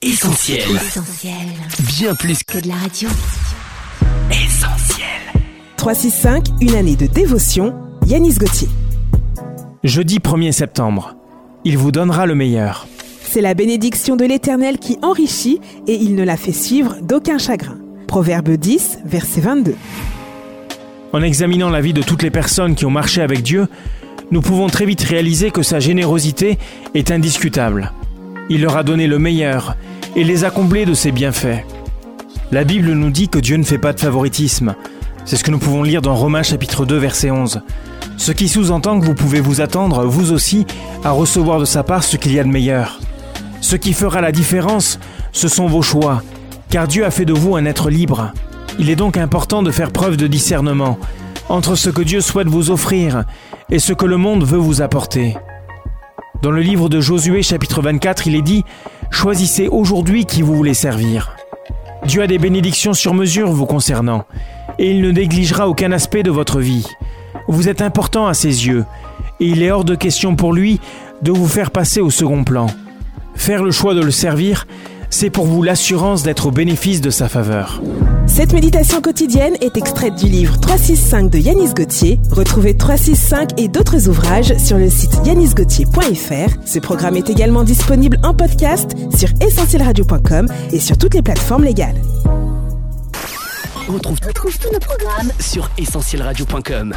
Essentiel. Essentiel. Bien plus Que de la radio. essentiel. 365, une année de dévotion, Yanis Gauthier. Jeudi 1er septembre. Il vous donnera le meilleur. C'est la bénédiction de l'Éternel qui enrichit et il ne la fait suivre d'aucun chagrin. Proverbe 10, verset 22. En examinant la vie de toutes les personnes qui ont marché avec Dieu, nous pouvons très vite réaliser que sa générosité est indiscutable. Il leur a donné le meilleur et les a comblés de ses bienfaits. La Bible nous dit que Dieu ne fait pas de favoritisme. C'est ce que nous pouvons lire dans Romains chapitre 2 verset 11. Ce qui sous-entend que vous pouvez vous attendre, vous aussi, à recevoir de sa part ce qu'il y a de meilleur. Ce qui fera la différence, ce sont vos choix, car Dieu a fait de vous un être libre. Il est donc important de faire preuve de discernement entre ce que Dieu souhaite vous offrir et ce que le monde veut vous apporter. Dans le livre de Josué chapitre 24, il est dit ⁇ Choisissez aujourd'hui qui vous voulez servir. Dieu a des bénédictions sur mesure vous concernant, et il ne négligera aucun aspect de votre vie. Vous êtes important à ses yeux, et il est hors de question pour lui de vous faire passer au second plan. Faire le choix de le servir, c'est pour vous l'assurance d'être au bénéfice de sa faveur. Cette méditation quotidienne est extraite du livre 365 de Yanis Gauthier. Retrouvez 365 et d'autres ouvrages sur le site yanisgauthier.fr. Ce programme est également disponible en podcast sur essentielradio.com et sur toutes les plateformes légales. On retrouve, Retrouve tous nos programmes sur essentielradio.com.